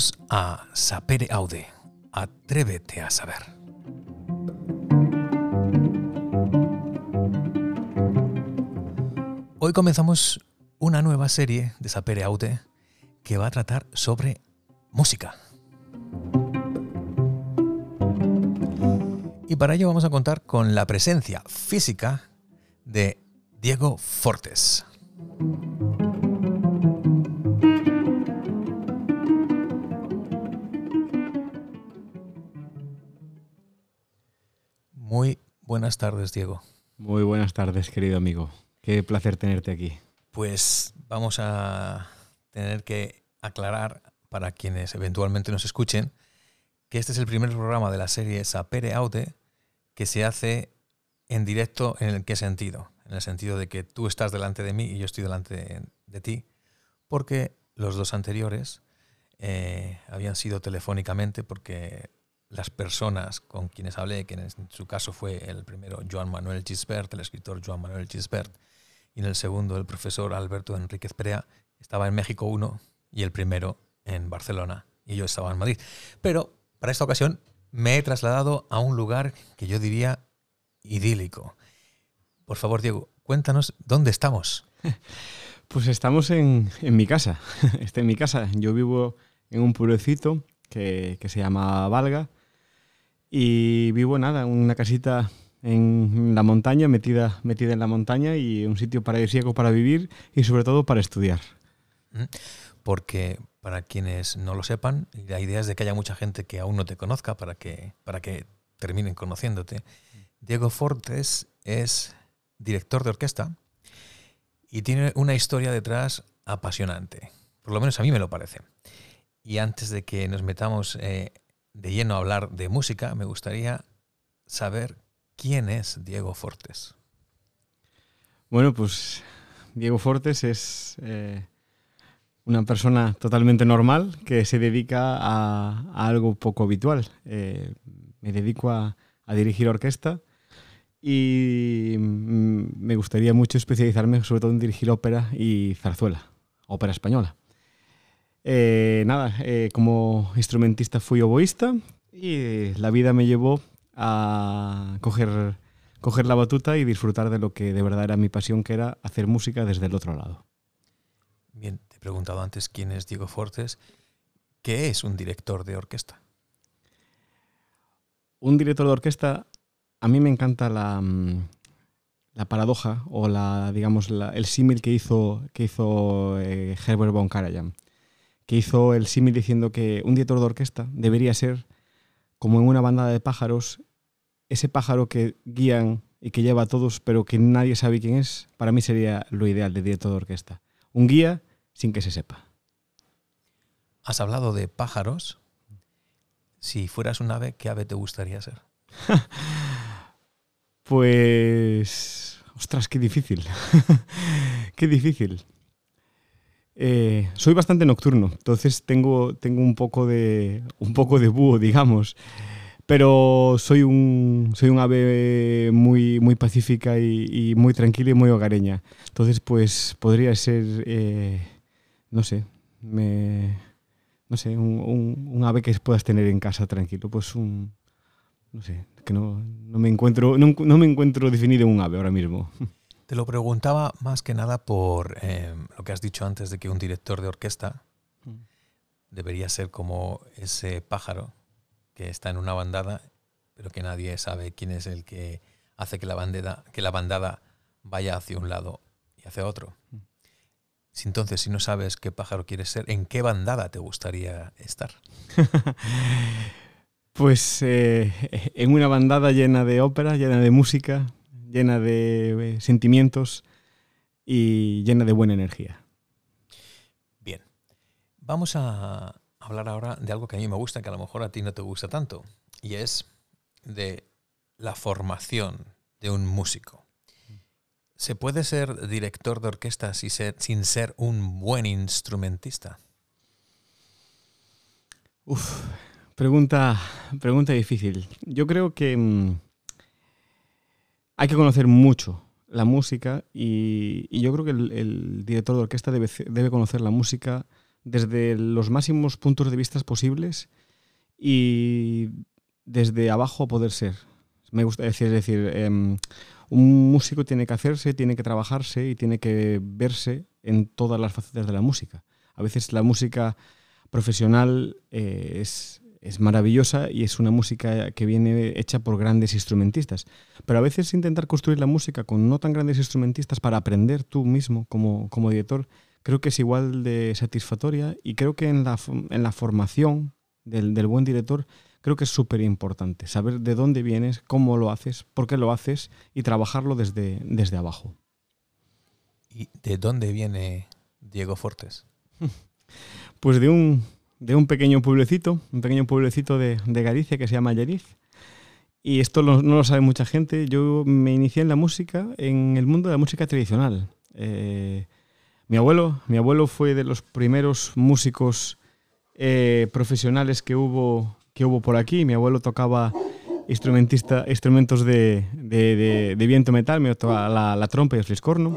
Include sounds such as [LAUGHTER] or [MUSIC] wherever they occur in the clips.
Bienvenidos a Sapere Aude. Atrévete a saber. Hoy comenzamos una nueva serie de Sapere Aude que va a tratar sobre música. Y para ello vamos a contar con la presencia física de Diego Fortes. Buenas tardes, Diego. Muy buenas tardes, querido amigo. Qué placer tenerte aquí. Pues vamos a tener que aclarar para quienes eventualmente nos escuchen que este es el primer programa de la serie Sapere Aude que se hace en directo en qué sentido? En el sentido de que tú estás delante de mí y yo estoy delante de, ti, porque los dos anteriores eh, habían sido telefónicamente porque las personas con quienes hablé, que en su caso fue el primero Joan Manuel Gisbert, el escritor Joan Manuel Gisbert, y en el segundo el profesor Alberto Enríquez Perea, estaba en México uno y el primero en Barcelona y yo estaba en Madrid. Pero para esta ocasión me he trasladado a un lugar que yo diría idílico. Por favor, Diego, cuéntanos dónde estamos. [LAUGHS] Pues estamos en, mi casa. [LAUGHS] Estoy en mi casa. Yo vivo en un pueblecito que, que se llama Valga y vivo, nada, una casita en la montaña, metida, metida en la montaña y un sitio paradisíaco para vivir y sobre todo para estudiar. Porque para quienes no lo sepan, la idea es de que haya mucha gente que aún no te conozca para que, para que terminen conociéndote. Diego Fortes es director de orquesta y tiene una historia detrás apasionante. Por lo menos a mí me lo parece. Y antes de que nos metamos eh, de lleno a hablar de música, me gustaría saber quién es Diego Fortes. Bueno, pues Diego Fortes es eh, una persona totalmente normal que se dedica a, algo poco habitual. Eh, me dedico a, dirigir orquesta y mm, me gustaría mucho especializarme sobre todo en dirigir ópera y zarzuela, ópera española. Eh, nada, eh, como instrumentista fui oboísta y la vida me llevó a coger, coger la batuta y disfrutar de lo que de verdad era mi pasión, que era hacer música desde el otro lado. Bien, te he preguntado antes quién es Diego Fortes. ¿Qué es un director de orquesta? Un director de orquesta, a mí me encanta la, mm, la paradoja o la, digamos, el símil que hizo, que hizo eh, Herbert von Karajan que hizo el símil diciendo que un director de orquesta debería ser, como en una bandada de pájaros, ese pájaro que guían y que lleva a todos, pero que nadie sabe quién es, para mí sería lo ideal de director de orquesta. Un guía sin que se sepa. Has hablado de pájaros. Si fueras un ave, ¿qué ave te gustaría ser? [LAUGHS] pues... Ostras, qué difícil. [LAUGHS] qué difícil. Eh, soy bastante nocturno, entonces tengo, tengo un, poco de, un poco de búho, digamos. Pero soy un, soy un ave muy, muy pacífica y, muy tranquila y muy hogareña. Entonces, pues podría ser, eh, no sé, no sé, un, un, ave que puedas tener en casa tranquilo. Pues un, no sé, que no, no me encuentro, no, no me encuentro definido un ave ahora mismo. [LAUGHS] Te lo preguntaba más que nada por eh, lo que has dicho antes de que un director de orquesta mm. debería ser como ese pájaro que está en una bandada, pero que nadie sabe quién es el que hace que la, bandada, que la bandada vaya hacia un lado y hacia otro. Mm. Entonces, si no sabes qué pájaro quieres ser, ¿en qué bandada te gustaría estar? [LAUGHS] pues eh, en una bandada llena de ópera, llena de música, llena de eh, sentimientos y llena de buena energía. Bien, vamos a hablar ahora de algo que a mí me gusta, que a lo mejor a ti no te gusta tanto, y es de la formación de un músico. ¿Se puede ser director de orquesta sin ser, un buen instrumentista? Uf, pregunta, pregunta difícil. Yo creo que mm, hay que conocer mucho la música y, yo creo que el, director de orquesta debe, debe, conocer la música desde los máximos puntos de vista posibles y desde abajo poder ser. Me gusta decir, es decir, em, un músico tiene que hacerse, tiene que trabajarse y tiene que verse en todas las facetas de la música. A veces la música profesional eh, es, es maravillosa y es una música que viene hecha por grandes instrumentistas. Pero a veces intentar construir la música con no tan grandes instrumentistas para aprender tú mismo como, como director, creo que es igual de satisfactoria y creo que en la, en la formación del, del buen director creo que es súper importante saber de dónde vienes, cómo lo haces, por qué lo haces y trabajarlo desde, desde abajo. ¿Y de dónde viene Diego Fortes? [LAUGHS] Pues de un, de un pequeño pueblecito, un pequeño pueblecito de, de Galicia que se llama Yeriz. Y esto no lo sabe mucha gente. Yo me inicié en la música, en el mundo de la música tradicional. Eh, mi abuelo, mi abuelo fue de los primeros músicos eh, profesionales que hubo, que hubo por aquí. Mi abuelo tocaba instrumentista, instrumentos de, de, de, de viento metal, me tocaba la, la trompa y el fliscorno.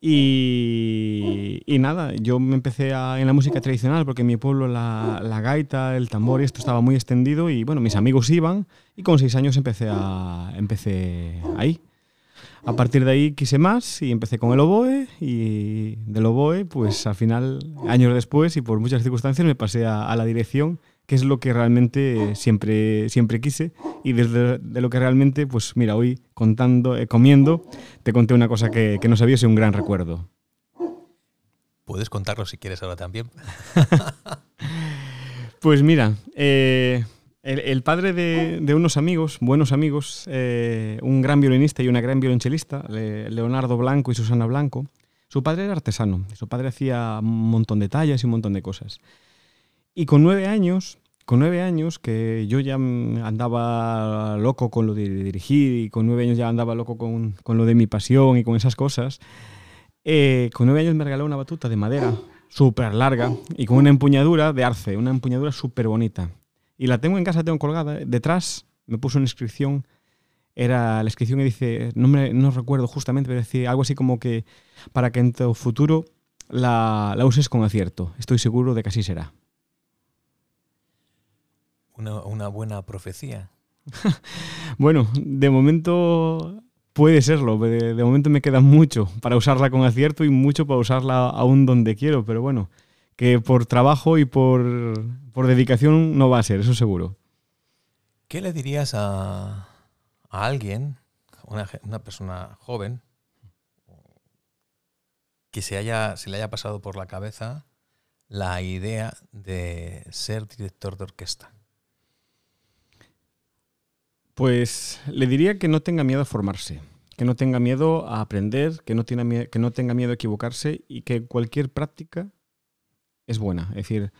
Y, y, nada, yo me empecé a, en la música tradicional porque en mi pueblo la, la, gaita, el tambor y esto estaba muy extendido y bueno, mis amigos iban y con seis años empecé, a, empecé ahí. A partir de ahí quise más y empecé con el oboe y del oboe pues al final, años después y por muchas circunstancias me pasé a, a la dirección que es lo que realmente siempre, siempre quise y desde de lo que realmente, pues mira, hoy contando, eh, comiendo, te conté una cosa que, que no sabía y un gran recuerdo. Puedes contarlo si quieres ahora también. [LAUGHS] pues mira, eh, el, el, padre de, de, unos amigos, buenos amigos, eh, un gran violinista y una gran violonchelista, Leonardo Blanco y Susana Blanco, su padre era artesano, su padre hacía un montón de tallas y un montón de cosas. Y con nueve años, con nueve años, que yo ya andaba loco con lo de dirigir y con nueve años ya andaba loco con, con lo de mi pasión y con esas cosas, eh, con nueve años me regaló una batuta de madera súper larga y con una empuñadura de arce, una empuñadura súper bonita. Y la tengo en casa, tengo colgada. Detrás me puso una inscripción, era la inscripción que dice, no, me, no recuerdo justamente, pero decía algo así como que para que en tu futuro la, la uses con acierto. Estoy seguro de que así será una, una buena profecía. [LAUGHS] bueno, de momento puede serlo. De, de, momento me queda mucho para usarla con acierto y mucho para usarla aún donde quiero, pero bueno, que por trabajo y por, por dedicación no va a ser, eso seguro. ¿Qué le dirías a, a alguien, una, una, persona joven, que se, haya, se le haya pasado por la cabeza la idea de ser director de orquesta? Pues le diría que no tenga miedo a formarse, que no tenga miedo a aprender, que no, tenga miedo, que no tenga miedo a equivocarse y que cualquier práctica es buena. Es decir,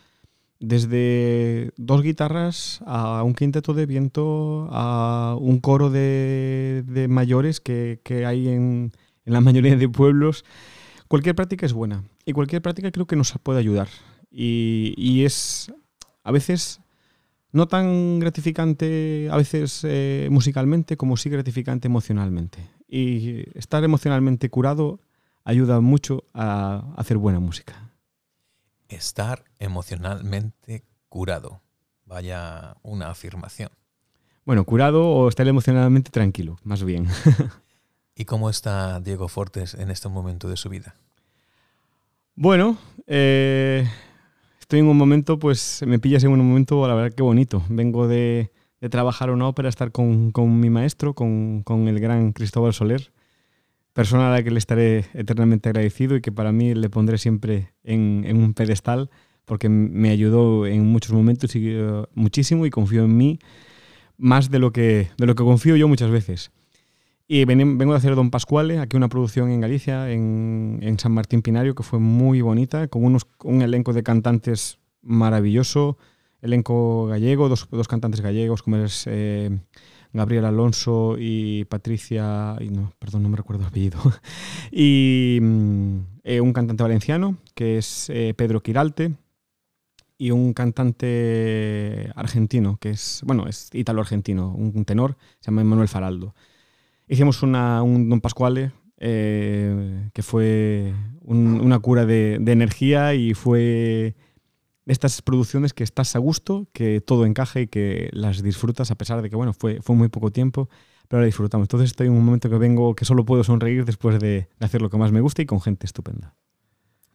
desde dos guitarras a un quinteto de viento, a un coro de, mayores que, hay en, en, la mayoría de pueblos, cualquier práctica es buena y cualquier práctica creo que nos puede ayudar. Y es a veces no tan gratificante a veces eh, musicalmente como sí gratificante emocionalmente. Y estar emocionalmente curado ayuda mucho a hacer buena música. Estar emocionalmente curado. Vaya una afirmación. Bueno, curado o estar emocionalmente tranquilo, más bien. [LAUGHS] ¿Y cómo está Diego Fortes en este momento de su vida? Bueno, eh, estoy en un momento, pues me pillas en un momento, la verdad que bonito. Vengo de, de trabajar una ópera, estar con, con mi maestro, con, con, el gran Cristóbal Soler, persona a la que le estaré eternamente agradecido y que para mí le pondré siempre en, un pedestal porque me ayudó en muchos momentos y, uh, muchísimo y confío en mí más de lo, que, de lo que confío yo muchas veces. Y vengo de hacer Don Pascuale, aquí una producción en Galicia, en, en, San Martín Pinario, que fue muy bonita, con unos, un elenco de cantantes maravilloso, elenco gallego, dos, dos cantantes gallegos, como es eh, Gabriel Alonso y Patricia, y no, perdón, no me recuerdo el apellido, [LAUGHS] y eh, un cantante valenciano, que es eh, Pedro Quiralte, y un cantante argentino, que es, bueno, es ítalo-argentino, un tenor, se llama Manuel Faraldo. Hicimos una, un Don Pascuale, eh, que fue una cura de, energía y fue estas producciones que estás a gusto, que todo encaje y que las disfrutas a pesar de que, bueno, fue, fue muy poco tiempo, pero la disfrutamos. Entonces estoy en un momento que vengo que solo puedo sonreír después de hacer lo que más me gusta y con gente estupenda.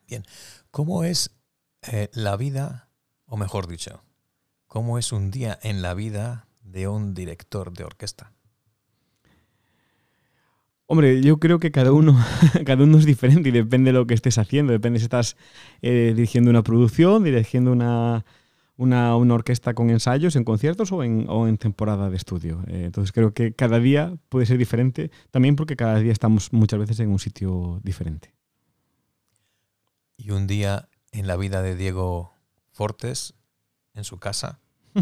Bien, ¿cómo es eh, la vida, o mejor dicho, cómo es un día en la vida de un director de orquesta? Hombre, yo creo que cada uno, [LAUGHS] cada uno es diferente y depende de lo que estés haciendo. Depende si estás eh, dirigiendo una producción, dirigiendo una, una, orquesta con ensayos en conciertos o en, o en temporada de estudio. Eh, entonces creo que cada día puede ser diferente, también porque cada día estamos muchas veces en un sitio diferente. ¿Y un día en la vida de Diego Fortes, en su casa? [LAUGHS]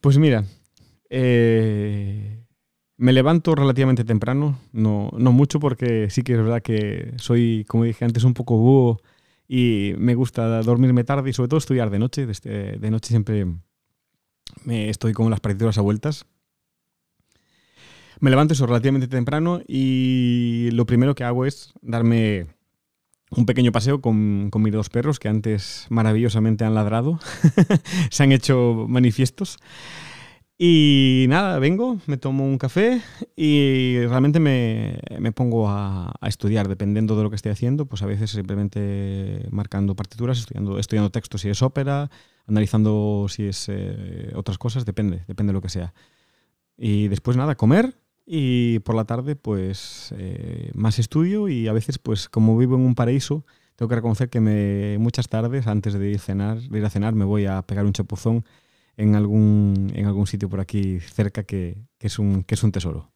Pues mira, eh, me levanto relativamente temprano, no, no, mucho porque sí que es verdad que soy, como dije antes, un poco búho y me gusta dormirme tarde y sobre todo estudiar de noche. De, noche siempre me estoy con las partituras a vueltas. Me levanto eso relativamente temprano y lo primero que hago es darme un pequeño paseo con, con mis dos perros que antes maravillosamente han ladrado, [LAUGHS] se han hecho manifiestos. Y nada, vengo, me tomo un café y realmente me, me pongo a, a, estudiar, dependiendo de lo que esté haciendo, pues a veces simplemente marcando partituras, estudiando, estudiando textos si es ópera, analizando si es eh, otras cosas, depende, depende de lo que sea. Y después nada, comer y por la tarde pues eh, más estudio y a veces pues como vivo en un paraíso, tengo que reconocer que me, muchas tardes antes de ir, cenar, de ir a cenar me voy a pegar un chapuzón en algún, en algún sitio por aquí cerca que, es un, que es un tesoro.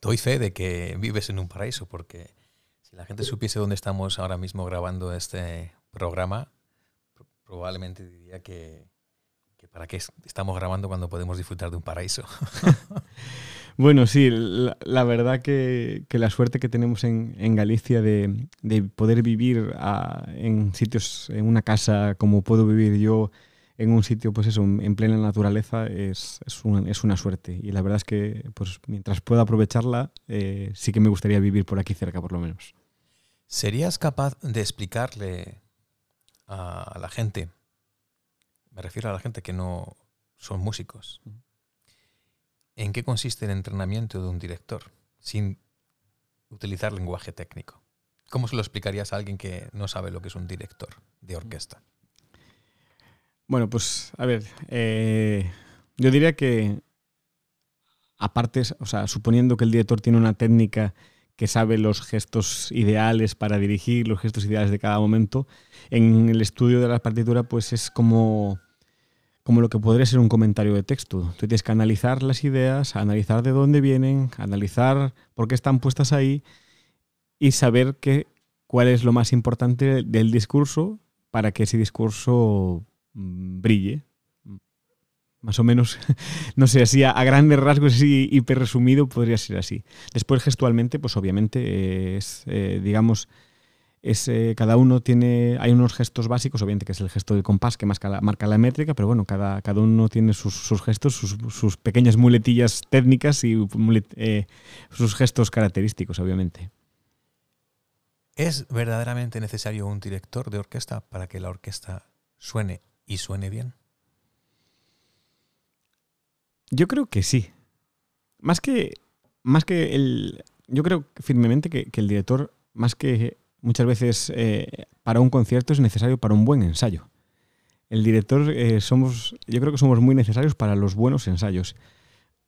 Doy fe de que vives en un paraíso, porque si la gente supiese dónde estamos ahora mismo grabando este programa, probablemente diría que, para qué estamos grabando cuando podemos disfrutar de un paraíso. [LAUGHS] bueno, sí, la, verdad que, la suerte que tenemos en, Galicia de, poder vivir en sitios, en una casa como puedo vivir yo, en un sitio, pues eso, en plena naturaleza, es, es, una, suerte. Y la verdad es que, pues mientras pueda aprovecharla, eh, sí que me gustaría vivir por aquí cerca, por lo menos. ¿Serías capaz de explicarle a la gente, me refiero a la gente que no son músicos, en qué consiste el entrenamiento de un director sin utilizar lenguaje técnico? ¿Cómo se lo explicarías a alguien que no sabe lo que es un director de orquesta? Bueno, pues a ver, eh, yo diría que aparte, o sea, suponiendo que el director tiene una técnica que sabe los gestos ideales para dirigir, los gestos ideales de cada momento, en el estudio de la partitura pues es como, como lo que podría ser un comentario de texto. Tú tienes que analizar las ideas, analizar de dónde vienen, analizar por qué están puestas ahí y saber que, cuál es lo más importante del discurso para que ese discurso brille. Más o menos, [LAUGHS] no sé, así a, grandes rasgos, así hiper resumido, podría ser así. Después, gestualmente, pues obviamente es, eh, digamos, es, eh, cada uno tiene, hay unos gestos básicos, obviamente que es el gesto del compás que marca la, marca la métrica, pero bueno, cada, cada uno tiene sus, gestos, sus, pequeñas muletillas técnicas y eh, sus gestos característicos, obviamente. ¿Es verdaderamente necesario un director de orquesta para que la orquesta suene y suene bien? Yo creo que sí. Más que, más que el... Yo creo firmemente que, el director, más que muchas veces eh, para un concierto, es necesario para un buen ensayo. El director eh, somos, yo creo que somos muy necesarios para los buenos ensayos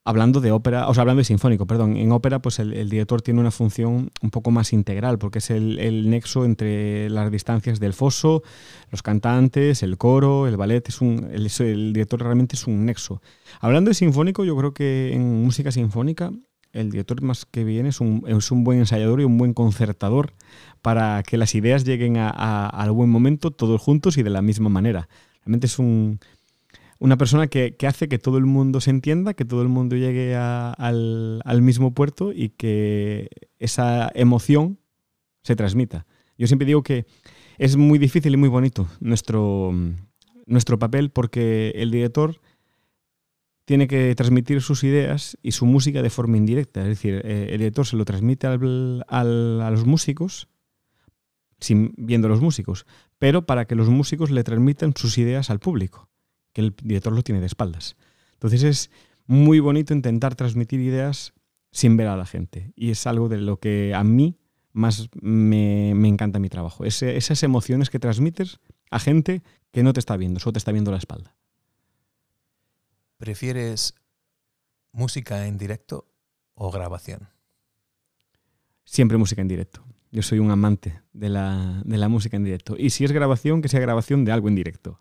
hablando de ópera, o sea, hablando de sinfónico, perdón, en ópera pues el, director tiene una función un poco más integral porque es el, nexo entre las distancias del foso, los cantantes, el coro, el ballet, es un, el, director realmente es un nexo. Hablando de sinfónico, yo creo que en música sinfónica el director más que bien es un, es un buen ensayador y un buen concertador para que las ideas lleguen a, al buen momento todos juntos y de la misma manera. Realmente es un una persona que, hace que todo el mundo se entienda, que todo el mundo llegue al, mismo puerto y que esa emoción se transmita. Yo siempre digo que es muy difícil y muy bonito nuestro, nuestro papel porque el director tiene que transmitir sus ideas y su música de forma indirecta. Es decir, eh, el director se lo transmite a los músicos sin viendo los músicos, pero para que los músicos le transmitan sus ideas al público, que el director lo tiene de espaldas. Entonces es muy bonito intentar transmitir ideas sin ver a la gente. Y es algo de lo que a mí más me, encanta mi trabajo. esas emociones que transmites a gente que no te está viendo, solo te está viendo la espalda. ¿Prefieres música en directo o grabación? Siempre música en directo. Yo soy un amante de la, de la música en directo. Y si es grabación, que sea grabación de algo en directo.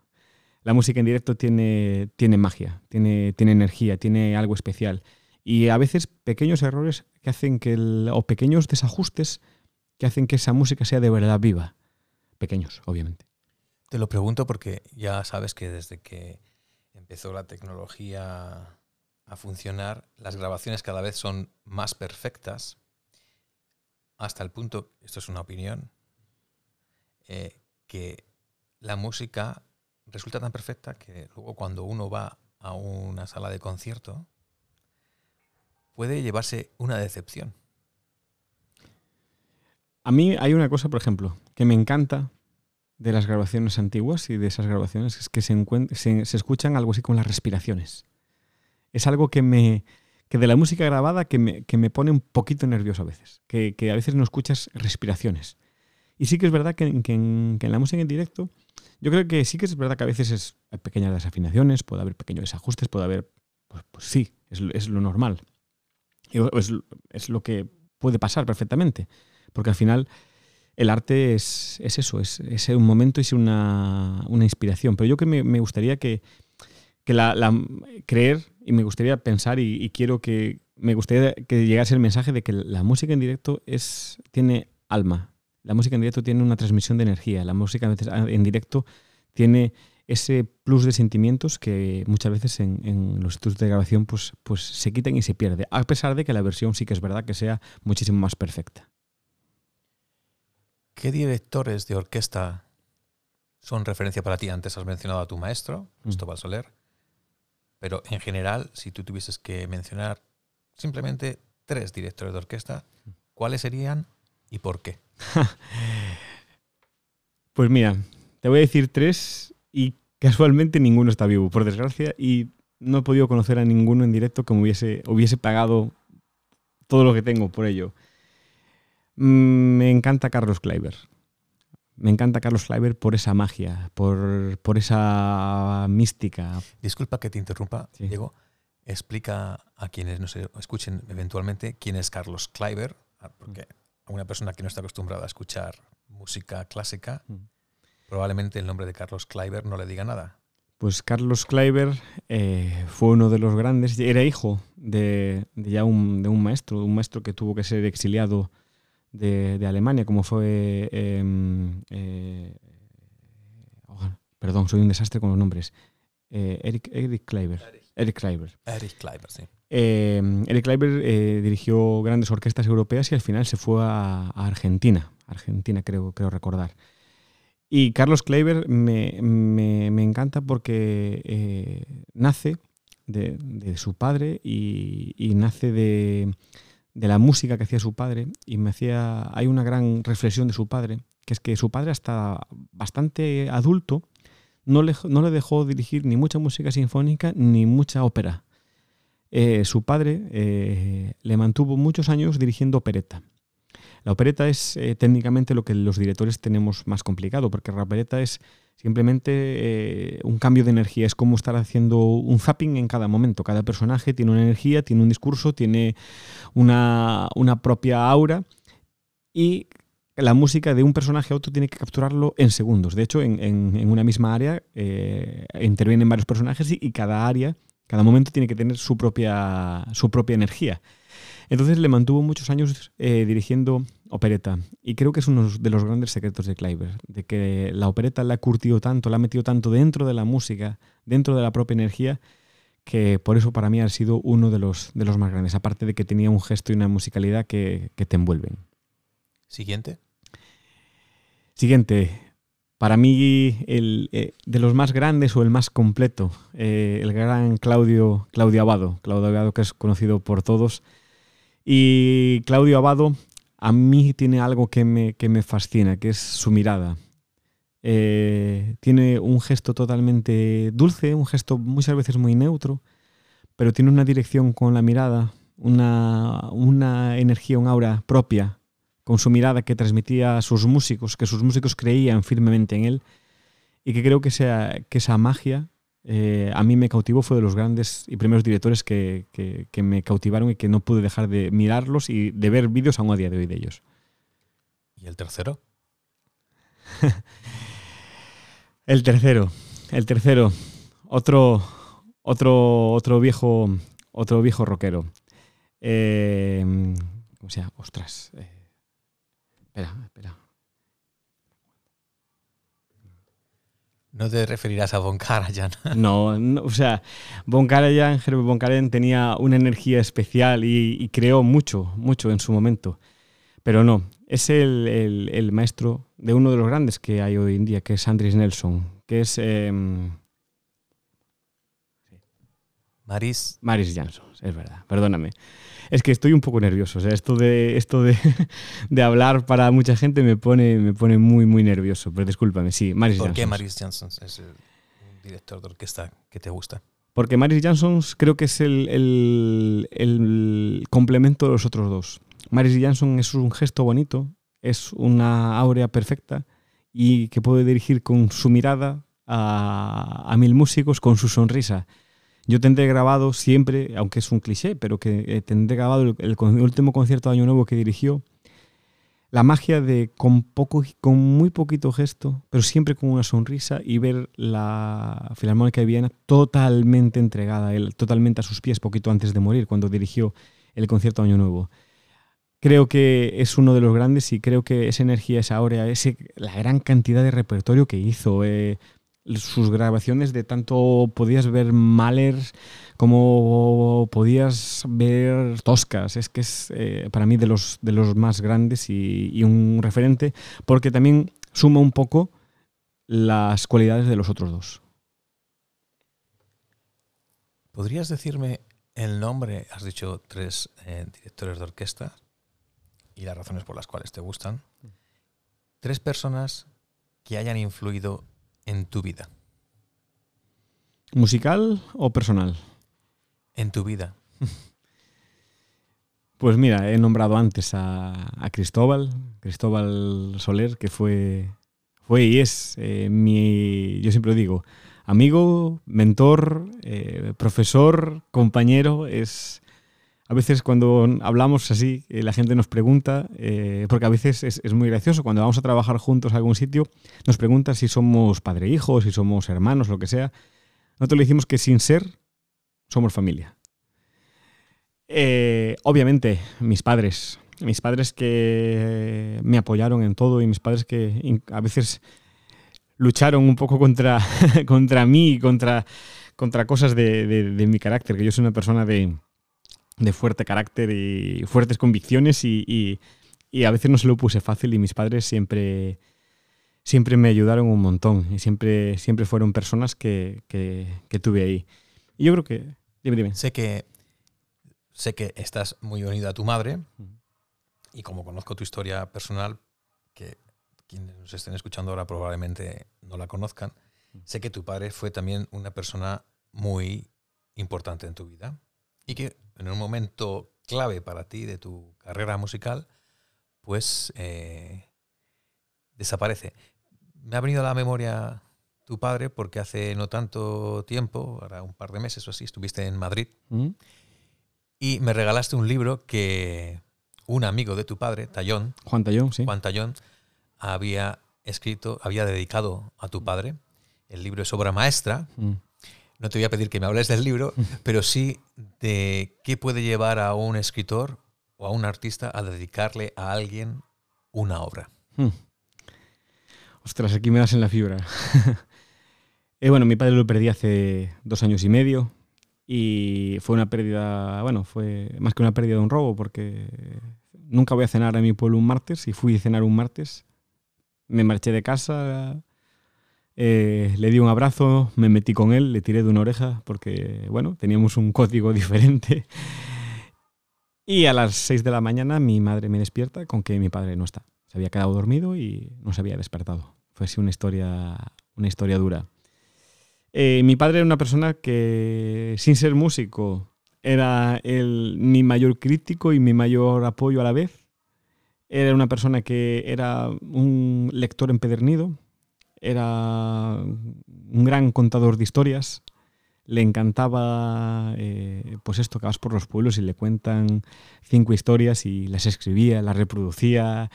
La música en directo tiene, tiene magia, tiene, tiene energía, tiene algo especial. Y a veces pequeños errores que hacen que o pequeños desajustes que hacen que esa música sea de verdad viva. Pequeños, obviamente. Te lo pregunto porque ya sabes que desde que empezó la tecnología a funcionar, las grabaciones cada vez son más perfectas, hasta el punto, esto es una opinión, eh, que la música resulta tan perfecta que luego cuando uno va a una sala de concierto puede llevarse una decepción. A mí hay una cosa, por ejemplo, que me encanta de las grabaciones antiguas y de esas grabaciones, es que se, escuchan algo así como las respiraciones. Es algo que me, que de la música grabada que me, que me, pone un poquito nervioso a veces, que, que, a veces no escuchas respiraciones. Y sí que es verdad que, en, la música en directo, yo creo que sí que es verdad que a veces es, hay pequeñas desafinaciones, puede haber pequeños desajustes, puede haber, pues, pues sí, es, lo normal. Es, lo que puede pasar perfectamente. Porque al final el arte es, eso, es, un momento y es una, inspiración. Pero yo que me, gustaría que, la, creer y me gustaría pensar y, quiero que me gustaría que llegase el mensaje de que la música en directo es, tiene alma. La música en directo tiene una transmisión de energía. La música en directo tiene ese plus de sentimientos que muchas veces en, los estudios de grabación pues, pues se quitan y se pierde, a pesar de que la versión sí que es verdad que sea muchísimo más perfecta. ¿Qué directores de orquesta son referencia para ti? Antes has mencionado a tu maestro, mm. Cristóbal Soler, pero en general, si tú tuvieses que mencionar simplemente tres directores de orquesta, ¿cuáles serían y por qué? [LAUGHS] pues mira, te voy a decir tres y casualmente ninguno está vivo, por desgracia, y no he podido conocer a ninguno en directo que me hubiese, hubiese pagado todo lo que tengo por ello. Mm, me encanta Carlos Kleiber. Me encanta Carlos Kleiber por esa magia, por, por esa mística. Disculpa que te interrumpa, Diego. Explica a quienes nos escuchen eventualmente quién es Carlos Kleiber, ah, porque a una persona que no está acostumbrada a escuchar música clásica, mm. probablemente el nombre de Carlos Kleiber no le diga nada. Pues Carlos Kleiber eh, fue uno de los grandes, era hijo de, ya un, de un maestro, un maestro que tuvo que ser exiliado de, Alemania, como fue... Em, eh, oh, perdón, soy un desastre con los nombres. Eh, Eric, Eric Kleiber. Eric Kleiber. Eric Kleiber, sí. Em, Eric Kleiber eh, dirigió grandes orquestas europeas y al final se fue a, Argentina. Argentina, creo, creo recordar. Y Carlos Kleiber me, encanta porque nace de, su padre y nace de, de la música que hacía su padre y me hacía hay una gran reflexión de su padre que es que su padre hasta bastante adulto no le, no le dejó dirigir ni mucha música sinfónica ni mucha ópera eh, su padre eh, le mantuvo muchos años dirigiendo opereta la opereta es eh, técnicamente lo que los directores tenemos más complicado porque la opereta es Simplemente un cambio de energía. Es como estar haciendo un zapping en cada momento. Cada personaje tiene una energía, tiene un discurso, tiene una, propia aura. Y la música de un personaje a otro tiene que capturarlo en segundos. De hecho, en, una misma área intervienen varios personajes y, cada área, cada momento tiene que tener su propia, su propia energía. Entonces le mantuvo muchos años eh, dirigiendo opereta. Y creo que es uno de los grandes secretos de Kleiber, de que la opereta la ha curtido tanto, la ha metido tanto dentro de la música, dentro de la propia energía, que por eso para mí ha sido uno de los, de los más grandes, aparte de que tenía un gesto y una musicalidad que, te envuelven. Siguiente. Siguiente. Para mí, el, eh, de los más grandes o el más completo, eh, el gran Claudio, Claudio Abado. Claudio Abado, que es conocido por todos y Claudio Abado a mí tiene algo que me, que me fascina, que es su mirada. Eh, tiene un gesto totalmente dulce, un gesto muchas veces muy neutro, pero tiene una dirección con la mirada, una, una energía, un aura propia con su mirada que transmitía a sus músicos, que sus músicos creían firmemente en él y que creo que, sea, que esa magia eh, a mí me cautivó, fue de los grandes y primeros directores que, que, me cautivaron y que no pude dejar de mirarlos y de ver vídeos aún a día de hoy de ellos. ¿Y el tercero? [LAUGHS] el tercero, el tercero, otro, otro, otro viejo, otro viejo rockero. Eh, ¿Cómo se llama? Ostras. Eh, espera, espera. No te referirás a Von Karajan. [LAUGHS] No, o sea, Von Karajan, Herbert Von Karajan tenía una energía especial y, creó mucho, mucho en su momento. Pero no, es el, maestro de uno de los grandes que hay hoy en día, que es Andris Nelson, que es... Em, Maris. Maris Jansson, es verdad, perdóname. Es que estoy un poco nervioso. O sea, esto de, esto de, [LAUGHS] de hablar para mucha gente me pone, me pone muy, muy nervioso. Pero discúlpame, sí, Maris ¿Por qué Maris Jansson es el director de orquesta que te gusta? Porque Maris Jansson creo que es el, el, el complemento de los otros dos. Maris Jansson es un gesto bonito, es una áurea perfecta y que puede dirigir con su mirada a, a mil músicos, con su sonrisa. Yo tendré grabado siempre, aunque es un cliché, pero que eh, tendré grabado el, último concierto de Año Nuevo que dirigió, la magia de con, poco, con muy poquito gesto, pero siempre con una sonrisa y ver la Filarmónica de Viena totalmente entregada él, totalmente a sus pies poquito antes de morir, cuando dirigió el concierto de Año Nuevo. Creo que es uno de los grandes y creo que esa energía, esa aurea, ese, la gran cantidad de repertorio que hizo, eh, sus grabaciones de tanto podías ver Mahler como podías ver Toscas. Es que es eh, para mí de los, de los más grandes y, un referente porque también suma un poco las cualidades de los otros dos. ¿Podrías decirme el nombre? Has dicho tres eh, directores de orquesta y las razones por las cuales te gustan. Tres personas que hayan influido en tu vida? ¿Musical o personal? En tu vida. Pues mira, he nombrado antes a, Cristóbal, Cristóbal Soler, que fue, fue y es eh, mi, yo siempre digo, amigo, mentor, eh, profesor, compañero, es a veces cuando hablamos así, eh, la gente nos pregunta, eh, porque a veces es, muy gracioso, cuando vamos a trabajar juntos a algún sitio, nos pregunta si somos padre e hijo, si somos hermanos, lo que sea. Nosotros le decimos que sin ser, somos familia. Eh, obviamente, mis padres, mis padres que me apoyaron en todo y mis padres que a veces lucharon un poco contra, [LAUGHS] contra mí, contra, contra cosas de mi carácter, que yo soy una persona de de fuerte carácter y fuertes convicciones y, a veces no se lo puse fácil y mis padres siempre, siempre me ayudaron un montón y siempre, siempre fueron personas que, tuve ahí. Y yo creo que... Dime, dime. Sé que, sé que estás muy unido a tu madre y como conozco tu historia personal, que quienes nos estén escuchando ahora probablemente no la conozcan, sé que tu padre fue también una persona muy importante en tu vida y que en un momento clave para ti de tu carrera musical, pues eh, desaparece. Me ha venido a la memoria tu padre porque hace no tanto tiempo, ahora un par de meses o así, estuviste en Madrid mm. y me regalaste un libro que un amigo de tu padre, Tallón, Juan Tallón, sí. Juan Tallón, había escrito, había dedicado a tu padre. El libro es obra maestra. Mm no te voy a pedir que me hables del libro, pero sí de qué puede llevar a un escritor o a un artista a dedicarle a alguien una obra. Hmm. Ostras, aquí me das en la fibra. [LAUGHS] Eh, bueno, mi padre lo perdí hace dos años y medio y fue una pérdida, bueno, fue más que una pérdida de un robo porque nunca voy a cenar a mi pueblo un martes y fui a cenar un martes. Me marché de casa, eh, le di un abrazo, me metí con él, le tiré de una oreja porque, bueno, teníamos un código [LAUGHS] diferente. Y a las 6 de la mañana mi madre me despierta con que mi padre no está. Se había quedado dormido y no se había despertado. Fue así una historia, una historia dura. Eh, mi padre era una persona que, sin ser músico, era el, mi mayor crítico y mi mayor apoyo a la vez. Era una persona que era un lector empedernido, era un gran contador de historias, le encantaba, eh, pues esto, que por los pueblos y le cuentan cinco historias y las escribía, las reproducía.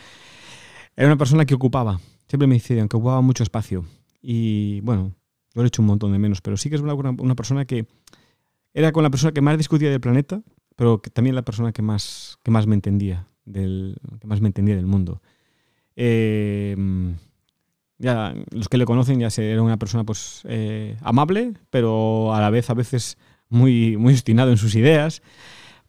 Era una persona que ocupaba, siempre me decían que ocupaba mucho espacio. Y bueno, lo he hecho un montón de menos, pero sí que es una, persona que era con la persona que más discutía del planeta, pero también la persona que más, que más me entendía, del, que más me entendía del mundo. Eh, ya los que le conocen ya era una persona pues eh, amable, pero a la vez a veces muy, muy obstinado en sus ideas,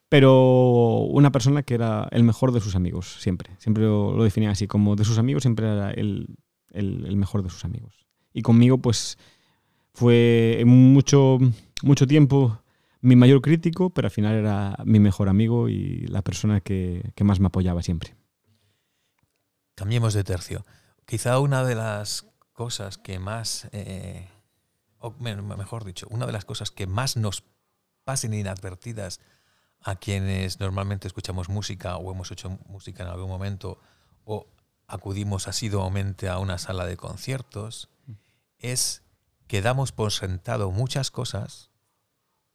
pero una persona que era el mejor de sus amigos, siempre. Siempre lo, definía así, como de sus amigos siempre era el, el, mejor de sus amigos. Y conmigo pues fue mucho, mucho tiempo mi mayor crítico, pero al final era mi mejor amigo y la persona que, que más me apoyaba siempre. Cambiemos de tercio. Quizá una de las cosas que más, eh, o mejor dicho, una de las cosas que más nos pasen inadvertidas a quienes normalmente escuchamos música o hemos hecho música en algún momento o acudimos asiduamente a una sala de conciertos, es que damos por sentado muchas cosas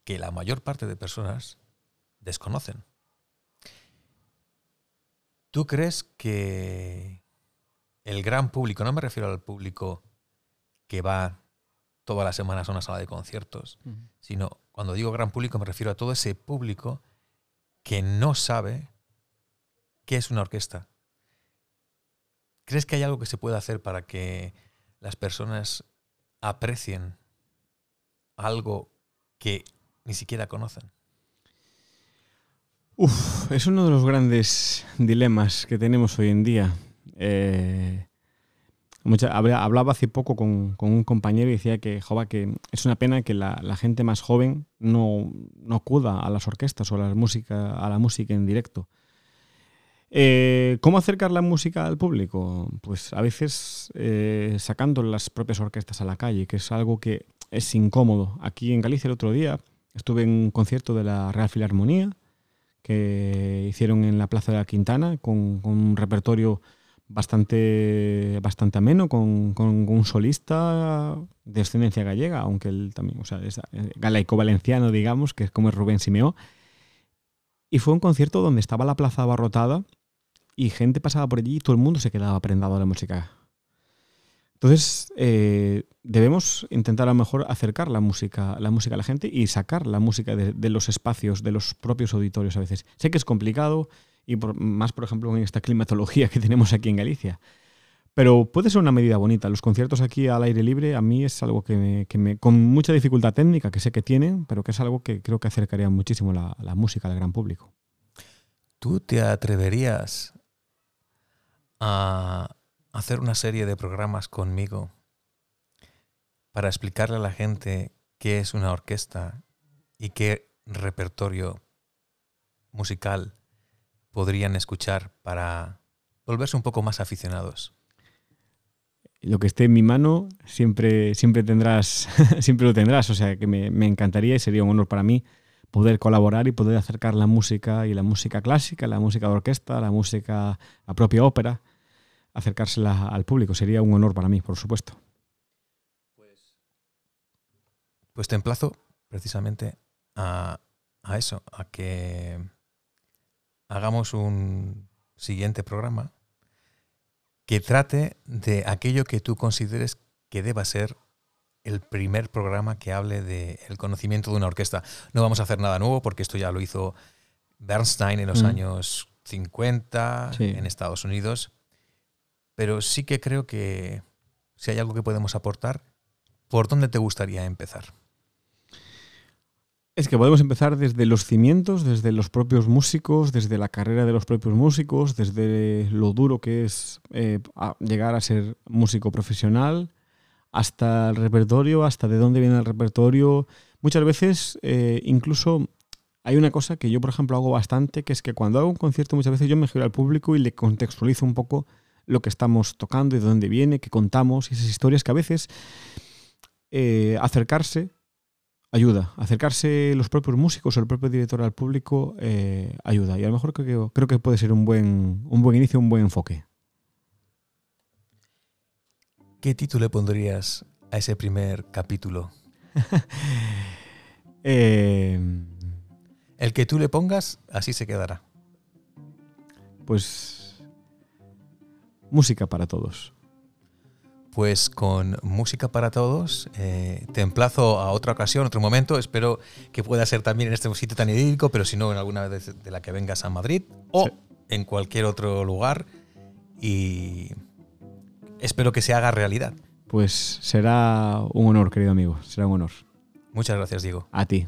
que la mayor parte de personas desconocen. ¿Tú crees que el gran público, no me refiero al público que va todas las semanas a una sala de conciertos, sino cuando digo gran público me refiero a todo ese público que no sabe qué es una orquesta. ¿Crees que hay algo que se puede hacer para que las personas aprecien algo que ni siquiera conocen? Uf, es uno de los grandes dilemas que tenemos hoy en día. Eh, hablaba hace poco con, un compañero y decía que, que es una pena que la, gente más joven no, no, acuda a las orquestas o a la música, a la música en directo. Eh, ¿Cómo acercar la música al público? Pues a veces eh, sacando las propias orquestas a la calle, que es algo que es incómodo. Aquí en Galicia el otro día estuve en un concierto de la Real Filarmonía que hicieron en la Plaza de la Quintana con un repertorio bastante, bastante ameno, con, un solista de ascendencia gallega, aunque él también, o sea, es eh, galaico-valenciano, digamos, que es como es Rubén Simeó. Y fue un concierto donde estaba la plaza abarrotada y gente pasaba por allí y todo el mundo se quedaba prendado a la música. Entonces, eh, debemos intentar a lo mejor acercar la música, la música a la gente y sacar la música de los espacios, de los propios auditorios a veces. Sé que es complicado, y más, por ejemplo, en esta climatología que tenemos aquí en Galicia. Pero puede ser una medida bonita. Los conciertos aquí al aire libre a mí es algo que me, con mucha dificultad técnica, que sé que tienen, pero que es algo que creo que acercaría muchísimo la, la música al gran público. ¿Tú te atreverías a hacer una serie de programas conmigo para explicarle a la gente qué es una orquesta y qué repertorio musical podrían escuchar para volverse un poco más aficionados? Lo que esté en mi mano siempre, siempre tendrás, [LAUGHS] siempre lo tendrás. O sea que me, encantaría y sería un honor para mí poder colaborar y poder acercar la música y la música clásica, la música de orquesta, la música, la propia ópera, acercársela al público. Sería un honor para mí, por supuesto. Pues, pues te emplazo precisamente a, a eso, a que hagamos un siguiente programa que trate de aquello que tú consideres que deba ser el primer programa que hable del conocimiento de una orquesta. No vamos a hacer nada nuevo porque esto ya lo hizo Bernstein en los mm. años 50 en Estados Unidos, pero sí que creo que si hay algo que podemos aportar, ¿por dónde te gustaría empezar? Es que podemos empezar desde los cimientos, desde los propios músicos, desde la carrera de los propios músicos, desde lo duro que es eh, llegar a ser músico profesional, hasta el repertorio, hasta de dónde viene el repertorio. Muchas veces, eh, incluso hay una cosa que yo, por ejemplo, hago bastante, que es que cuando hago un concierto muchas veces yo me giro al público y le contextualizo un poco lo que estamos tocando de dónde viene, qué contamos y esas historias que a veces eh, acercarse ayuda. Acercarse los propios músicos o el propio director al público eh, ayuda. Y a lo mejor creo que, creo que puede ser un buen, un buen inicio, un buen enfoque. ¿Qué título le pondrías a ese primer capítulo? [LAUGHS] Eh, el que tú le pongas, así se quedará. Pues música para todos. Pues con música para todos, eh, te emplazo a otra ocasión, otro momento. Espero que pueda ser también en este sitio tan idílico, pero si no, en alguna vez de la que vengas a Madrid o en cualquier otro lugar. Y espero que se haga realidad. Pues será un honor, querido amigo. Será un honor. Muchas gracias, Diego. A ti.